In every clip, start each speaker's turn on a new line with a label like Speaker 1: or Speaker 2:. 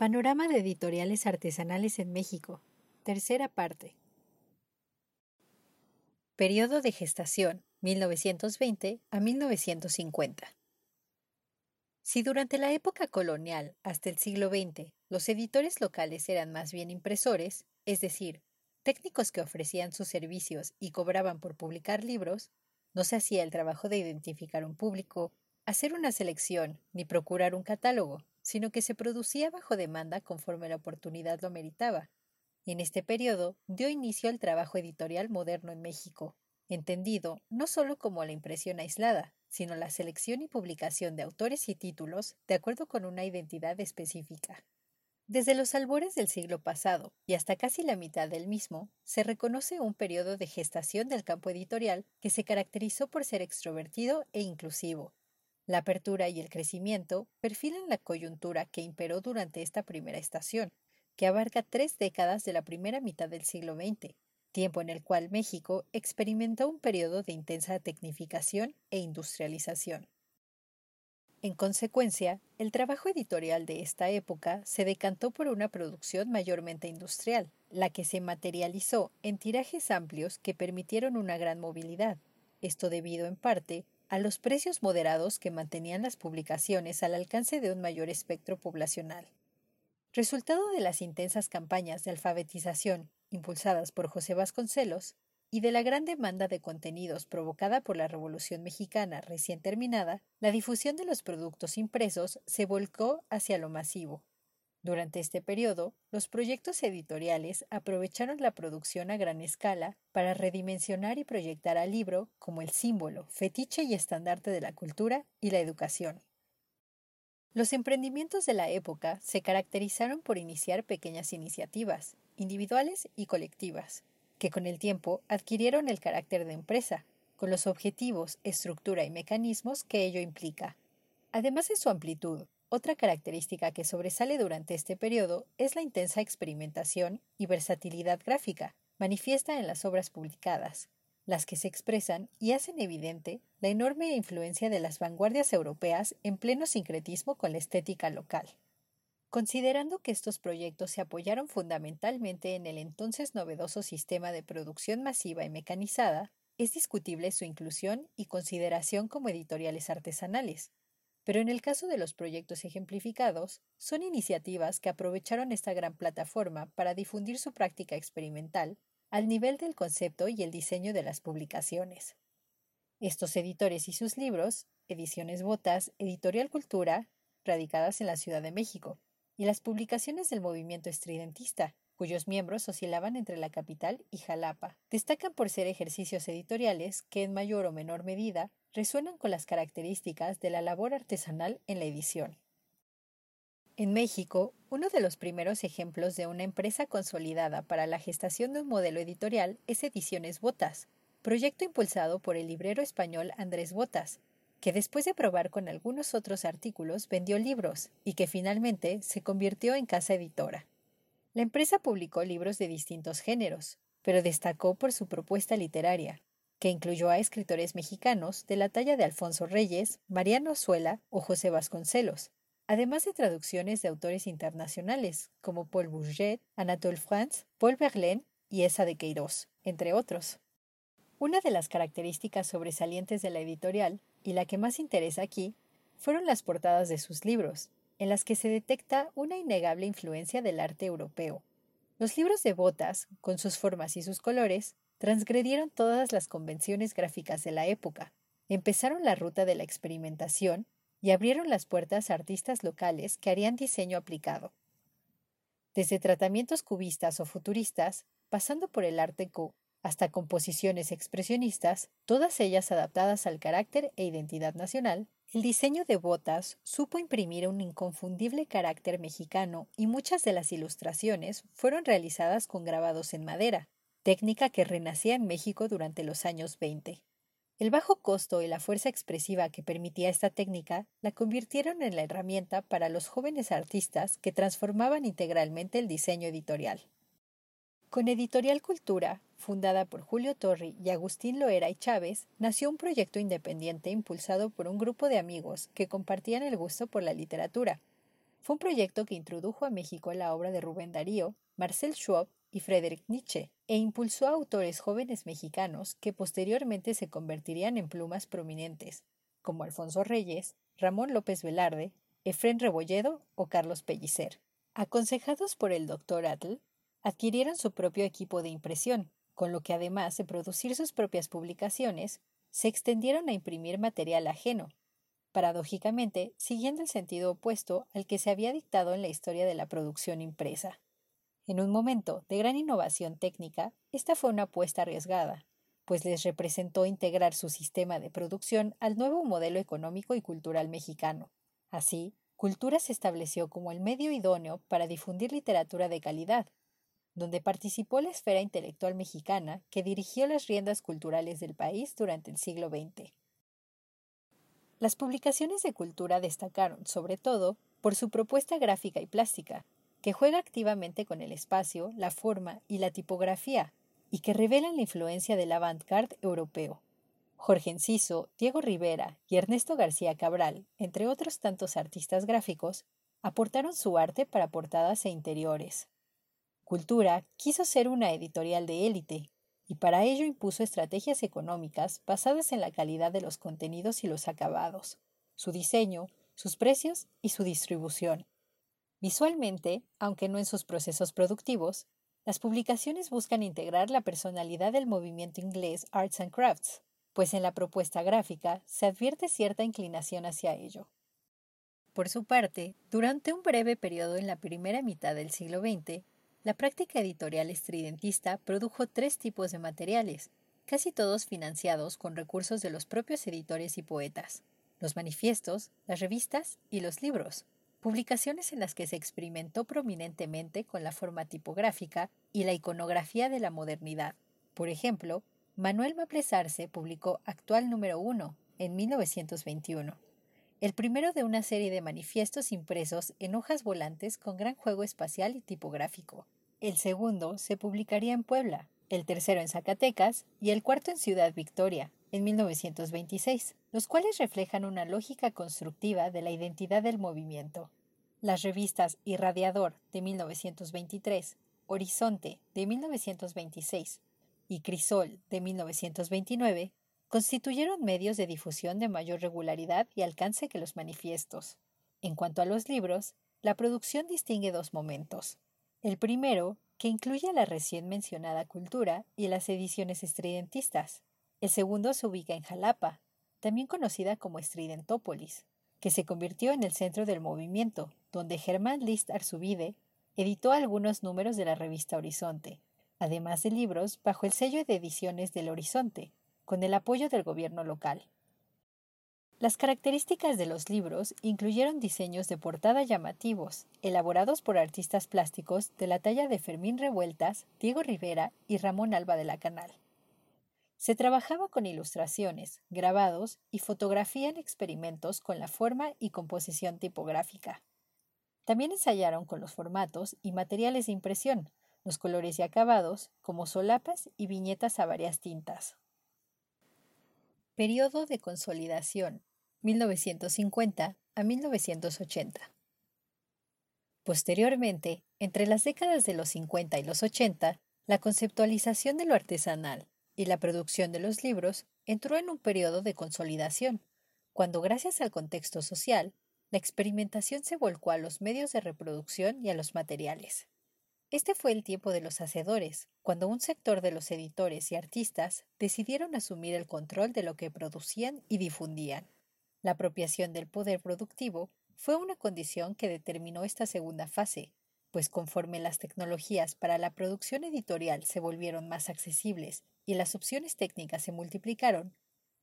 Speaker 1: Panorama de editoriales artesanales en México. Tercera parte. Periodo de gestación 1920 a 1950. Si durante la época colonial hasta el siglo XX los editores locales eran más bien impresores, es decir, técnicos que ofrecían sus servicios y cobraban por publicar libros, no se hacía el trabajo de identificar un público, hacer una selección ni procurar un catálogo, sino que se producía bajo demanda conforme la oportunidad lo meritaba. En este periodo dio inicio al trabajo editorial moderno en México, entendido no solo como la impresión aislada, sino la selección y publicación de autores y títulos de acuerdo con una identidad específica. Desde los albores del siglo pasado y hasta casi la mitad del mismo, se reconoce un periodo de gestación del campo editorial que se caracterizó por ser extrovertido e inclusivo. La apertura y el crecimiento perfilan la coyuntura que imperó durante esta primera estación, que abarca tres décadas de la primera mitad del siglo XX, tiempo en el cual México experimentó un periodo de intensa tecnificación e industrialización. En consecuencia, el trabajo editorial de esta época se decantó por una producción mayormente industrial, la que se materializó en tirajes amplios que permitieron una gran movilidad, esto debido en parte a los precios moderados que mantenían las publicaciones al alcance de un mayor espectro poblacional. Resultado de las intensas campañas de alfabetización impulsadas por José Vasconcelos, y de la gran demanda de contenidos provocada por la Revolución Mexicana recién terminada, la difusión de los productos impresos se volcó hacia lo masivo. Durante este periodo, los proyectos editoriales aprovecharon la producción a gran escala para redimensionar y proyectar al libro como el símbolo, fetiche y estandarte de la cultura y la educación. Los emprendimientos de la época se caracterizaron por iniciar pequeñas iniciativas, individuales y colectivas, que con el tiempo adquirieron el carácter de empresa, con los objetivos, estructura y mecanismos que ello implica. Además de su amplitud, otra característica que sobresale durante este periodo es la intensa experimentación y versatilidad gráfica, manifiesta en las obras publicadas, las que se expresan y hacen evidente la enorme influencia de las vanguardias europeas en pleno sincretismo con la estética local. Considerando que estos proyectos se apoyaron fundamentalmente en el entonces novedoso sistema de producción masiva y mecanizada, es discutible su inclusión y consideración como editoriales artesanales. Pero en el caso de los proyectos ejemplificados, son iniciativas que aprovecharon esta gran plataforma para difundir su práctica experimental al nivel del concepto y el diseño de las publicaciones. Estos editores y sus libros, Ediciones Botas, Editorial Cultura, radicadas en la Ciudad de México, y las publicaciones del movimiento estridentista, cuyos miembros oscilaban entre la capital y Jalapa. Destacan por ser ejercicios editoriales que en mayor o menor medida resuenan con las características de la labor artesanal en la edición. En México, uno de los primeros ejemplos de una empresa consolidada para la gestación de un modelo editorial es Ediciones Botas, proyecto impulsado por el librero español Andrés Botas, que después de probar con algunos otros artículos vendió libros y que finalmente se convirtió en casa editora. La empresa publicó libros de distintos géneros, pero destacó por su propuesta literaria, que incluyó a escritores mexicanos de la talla de Alfonso Reyes, Mariano Suela o José Vasconcelos, además de traducciones de autores internacionales como Paul Bourget, Anatole France, Paul Verlaine y Esa de Queiroz, entre otros. Una de las características sobresalientes de la editorial, y la que más interesa aquí, fueron las portadas de sus libros, en las que se detecta una innegable influencia del arte europeo. Los libros de Botas, con sus formas y sus colores, transgredieron todas las convenciones gráficas de la época, empezaron la ruta de la experimentación y abrieron las puertas a artistas locales que harían diseño aplicado. Desde tratamientos cubistas o futuristas, pasando por el arte co hasta composiciones expresionistas, todas ellas adaptadas al carácter e identidad nacional, el diseño de botas supo imprimir un inconfundible carácter mexicano y muchas de las ilustraciones fueron realizadas con grabados en madera, técnica que renacía en México durante los años 20. El bajo costo y la fuerza expresiva que permitía esta técnica la convirtieron en la herramienta para los jóvenes artistas que transformaban integralmente el diseño editorial. Con Editorial Cultura, fundada por Julio Torri y Agustín Loera y Chávez, nació un proyecto independiente impulsado por un grupo de amigos que compartían el gusto por la literatura. Fue un proyecto que introdujo a México la obra de Rubén Darío, Marcel Schwab y Friedrich Nietzsche, e impulsó a autores jóvenes mexicanos que posteriormente se convertirían en plumas prominentes, como Alfonso Reyes, Ramón López Velarde, Efrén Rebolledo o Carlos Pellicer. Aconsejados por el doctor Atl, adquirieron su propio equipo de impresión, con lo que además de producir sus propias publicaciones, se extendieron a imprimir material ajeno, paradójicamente siguiendo el sentido opuesto al que se había dictado en la historia de la producción impresa. En un momento de gran innovación técnica, esta fue una apuesta arriesgada, pues les representó integrar su sistema de producción al nuevo modelo económico y cultural mexicano. Así, Cultura se estableció como el medio idóneo para difundir literatura de calidad, donde participó la esfera intelectual mexicana que dirigió las riendas culturales del país durante el siglo XX. Las publicaciones de cultura destacaron, sobre todo, por su propuesta gráfica y plástica, que juega activamente con el espacio, la forma y la tipografía, y que revelan la influencia del avant-garde europeo. Jorge Enciso, Diego Rivera y Ernesto García Cabral, entre otros tantos artistas gráficos, aportaron su arte para portadas e interiores. Cultura quiso ser una editorial de élite, y para ello impuso estrategias económicas basadas en la calidad de los contenidos y los acabados, su diseño, sus precios y su distribución. Visualmente, aunque no en sus procesos productivos, las publicaciones buscan integrar la personalidad del movimiento inglés Arts and Crafts, pues en la propuesta gráfica se advierte cierta inclinación hacia ello. Por su parte, durante un breve periodo en la primera mitad del siglo XX, la práctica editorial estridentista produjo tres tipos de materiales, casi todos financiados con recursos de los propios editores y poetas, los manifiestos, las revistas y los libros publicaciones en las que se experimentó prominentemente con la forma tipográfica y la iconografía de la modernidad. Por ejemplo, Manuel Maplesarse publicó Actual número 1 en 1921, el primero de una serie de manifiestos impresos en hojas volantes con gran juego espacial y tipográfico. El segundo se publicaría en Puebla, el tercero en Zacatecas y el cuarto en Ciudad Victoria, en 1926, los cuales reflejan una lógica constructiva de la identidad del movimiento. Las revistas Irradiador de 1923, Horizonte de 1926 y Crisol de 1929 constituyeron medios de difusión de mayor regularidad y alcance que los manifiestos. En cuanto a los libros, la producción distingue dos momentos. El primero, que incluye la recién mencionada cultura y las ediciones estridentistas, el segundo se ubica en Jalapa, también conocida como Estridentópolis, que se convirtió en el centro del movimiento, donde Germán List Arzubide editó algunos números de la revista Horizonte, además de libros bajo el sello de ediciones del Horizonte, con el apoyo del gobierno local. Las características de los libros incluyeron diseños de portada llamativos, elaborados por artistas plásticos de la talla de Fermín Revueltas, Diego Rivera y Ramón Alba de la Canal. Se trabajaba con ilustraciones, grabados y fotografía en experimentos con la forma y composición tipográfica. También ensayaron con los formatos y materiales de impresión, los colores y acabados, como solapas y viñetas a varias tintas. Periodo de consolidación 1950 a 1980. Posteriormente, entre las décadas de los 50 y los 80, la conceptualización de lo artesanal y la producción de los libros entró en un periodo de consolidación, cuando gracias al contexto social, la experimentación se volcó a los medios de reproducción y a los materiales. Este fue el tiempo de los hacedores, cuando un sector de los editores y artistas decidieron asumir el control de lo que producían y difundían. La apropiación del poder productivo fue una condición que determinó esta segunda fase, pues conforme las tecnologías para la producción editorial se volvieron más accesibles y las opciones técnicas se multiplicaron,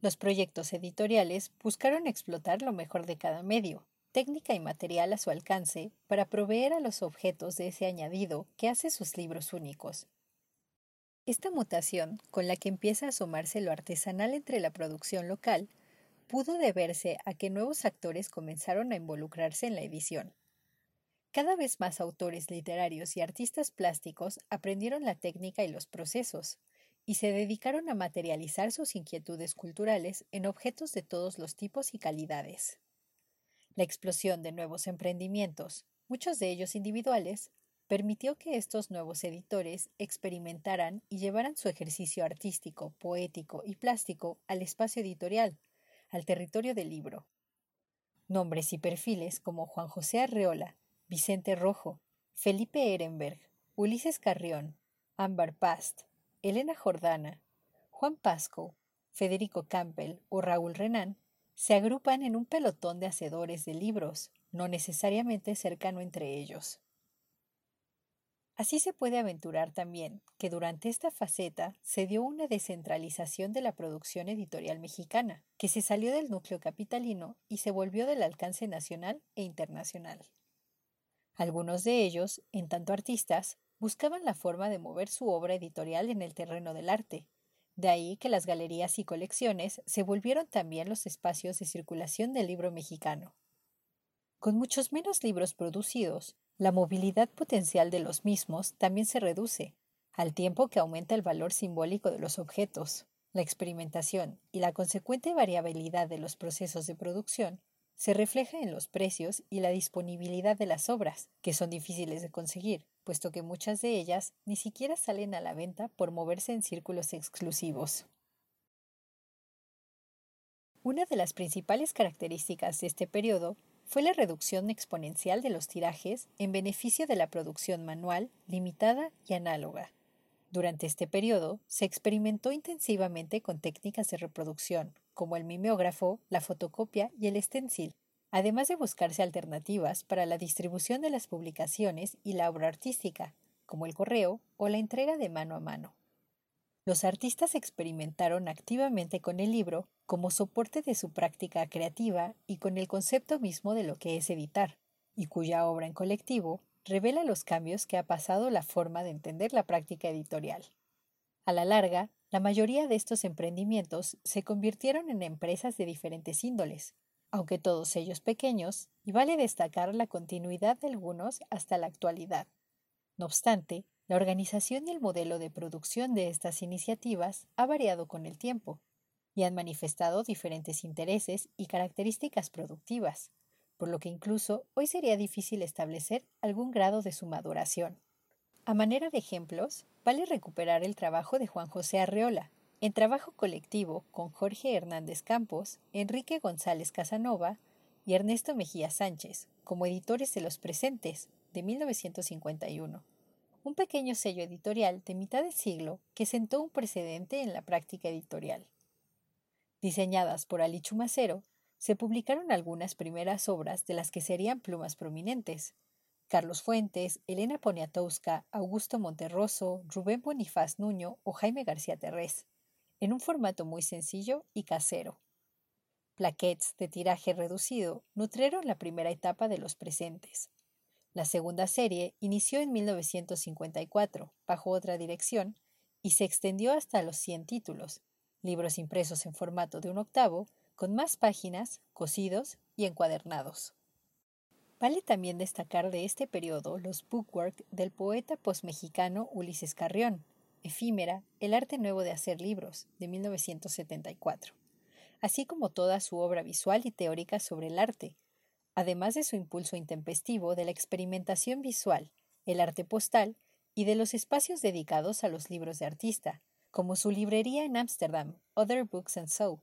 Speaker 1: los proyectos editoriales buscaron explotar lo mejor de cada medio, técnica y material a su alcance para proveer a los objetos de ese añadido que hace sus libros únicos. Esta mutación, con la que empieza a asomarse lo artesanal entre la producción local, pudo deberse a que nuevos actores comenzaron a involucrarse en la edición. Cada vez más autores literarios y artistas plásticos aprendieron la técnica y los procesos, y se dedicaron a materializar sus inquietudes culturales en objetos de todos los tipos y calidades. La explosión de nuevos emprendimientos, muchos de ellos individuales, permitió que estos nuevos editores experimentaran y llevaran su ejercicio artístico, poético y plástico al espacio editorial, al territorio del libro. Nombres y perfiles como Juan José Arreola, Vicente Rojo, Felipe Ehrenberg, Ulises Carrión, Ámbar Past, Elena Jordana, Juan Pasco, Federico Campbell o Raúl Renán se agrupan en un pelotón de hacedores de libros, no necesariamente cercano entre ellos. Así se puede aventurar también que durante esta faceta se dio una descentralización de la producción editorial mexicana, que se salió del núcleo capitalino y se volvió del alcance nacional e internacional. Algunos de ellos, en tanto artistas, buscaban la forma de mover su obra editorial en el terreno del arte, de ahí que las galerías y colecciones se volvieron también los espacios de circulación del libro mexicano. Con muchos menos libros producidos, la movilidad potencial de los mismos también se reduce, al tiempo que aumenta el valor simbólico de los objetos. La experimentación y la consecuente variabilidad de los procesos de producción se refleja en los precios y la disponibilidad de las obras, que son difíciles de conseguir, puesto que muchas de ellas ni siquiera salen a la venta por moverse en círculos exclusivos. Una de las principales características de este periodo fue la reducción exponencial de los tirajes en beneficio de la producción manual, limitada y análoga. Durante este periodo se experimentó intensivamente con técnicas de reproducción, como el mimeógrafo, la fotocopia y el stencil, además de buscarse alternativas para la distribución de las publicaciones y la obra artística, como el correo o la entrega de mano a mano. Los artistas experimentaron activamente con el libro como soporte de su práctica creativa y con el concepto mismo de lo que es editar, y cuya obra en colectivo revela los cambios que ha pasado la forma de entender la práctica editorial. A la larga, la mayoría de estos emprendimientos se convirtieron en empresas de diferentes índoles, aunque todos ellos pequeños, y vale destacar la continuidad de algunos hasta la actualidad. No obstante, la organización y el modelo de producción de estas iniciativas ha variado con el tiempo y han manifestado diferentes intereses y características productivas, por lo que incluso hoy sería difícil establecer algún grado de su maduración. A manera de ejemplos, vale recuperar el trabajo de Juan José Arreola, en trabajo colectivo con Jorge Hernández Campos, Enrique González Casanova y Ernesto Mejía Sánchez, como editores de Los Presentes, de 1951. Un pequeño sello editorial de mitad de siglo que sentó un precedente en la práctica editorial. Diseñadas por Ali Chumacero, se publicaron algunas primeras obras de las que serían plumas prominentes. Carlos Fuentes, Elena Poniatowska, Augusto Monterroso, Rubén Bonifaz Nuño o Jaime García Terrés en un formato muy sencillo y casero. Plaquettes de tiraje reducido nutrieron la primera etapa de los presentes. La segunda serie inició en 1954, bajo otra dirección, y se extendió hasta los 100 títulos, libros impresos en formato de un octavo, con más páginas, cosidos y encuadernados. Vale también destacar de este periodo los bookwork del poeta postmexicano Ulises Carrión, Efímera, El arte nuevo de hacer libros, de 1974, así como toda su obra visual y teórica sobre el arte, además de su impulso intempestivo de la experimentación visual, el arte postal y de los espacios dedicados a los libros de artista, como su librería en Ámsterdam, Other Books and So,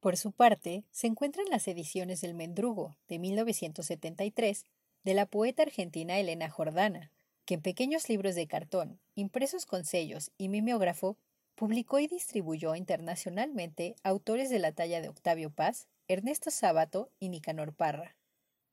Speaker 1: por su parte, se encuentran las ediciones del Mendrugo, de 1973, de la poeta argentina Elena Jordana, que en pequeños libros de cartón, impresos con sellos y mimeógrafo, publicó y distribuyó internacionalmente autores de la talla de Octavio Paz, Ernesto Sábato y Nicanor Parra.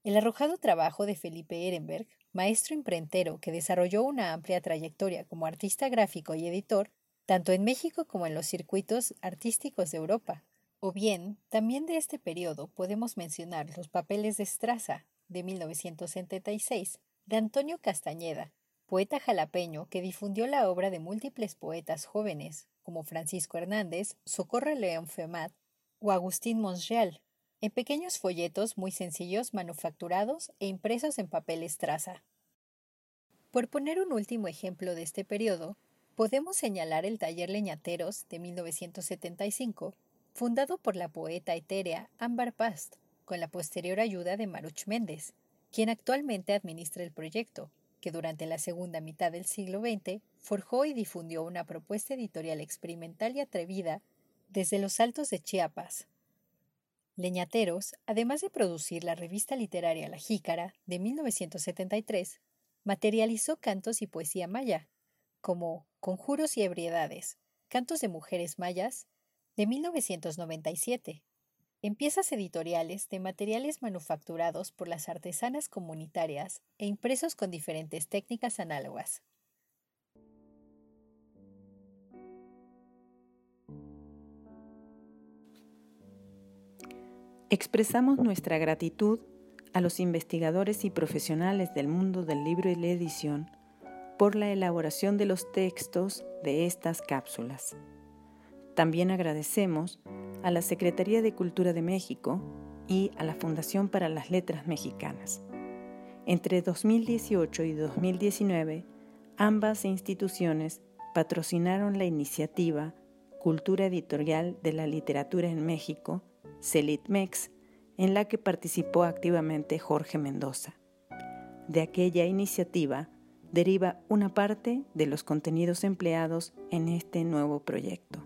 Speaker 1: El arrojado trabajo de Felipe Ehrenberg, maestro imprentero que desarrolló una amplia trayectoria como artista gráfico y editor, tanto en México como en los circuitos artísticos de Europa, o bien, también de este periodo podemos mencionar los papeles de Estraza, de 1976, de Antonio Castañeda, poeta jalapeño que difundió la obra de múltiples poetas jóvenes, como Francisco Hernández, Socorro León Femat o Agustín Monreal, en pequeños folletos muy sencillos manufacturados e impresos en papel estraza. Por poner un último ejemplo de este periodo, podemos señalar el taller Leñateros de 1975, fundado por la poeta etérea Ambar Past, con la posterior ayuda de Maruch Méndez, quien actualmente administra el proyecto, que durante la segunda mitad del siglo XX forjó y difundió una propuesta editorial experimental y atrevida desde los altos de Chiapas. Leñateros, además de producir la revista literaria La Jícara de 1973, materializó cantos y poesía maya, como Conjuros y Ebriedades, Cantos de Mujeres Mayas de 1997, en piezas editoriales de materiales manufacturados por las artesanas comunitarias e impresos con diferentes técnicas análogas.
Speaker 2: Expresamos nuestra gratitud a los investigadores y profesionales del mundo del libro y la edición por la elaboración de los textos de estas cápsulas. También agradecemos a la Secretaría de Cultura de México y a la Fundación para las Letras Mexicanas. Entre 2018 y 2019, ambas instituciones patrocinaron la iniciativa Cultura Editorial de la Literatura en México, CELITMEX, en la que participó activamente Jorge Mendoza. De aquella iniciativa deriva una parte de los contenidos empleados en este nuevo proyecto.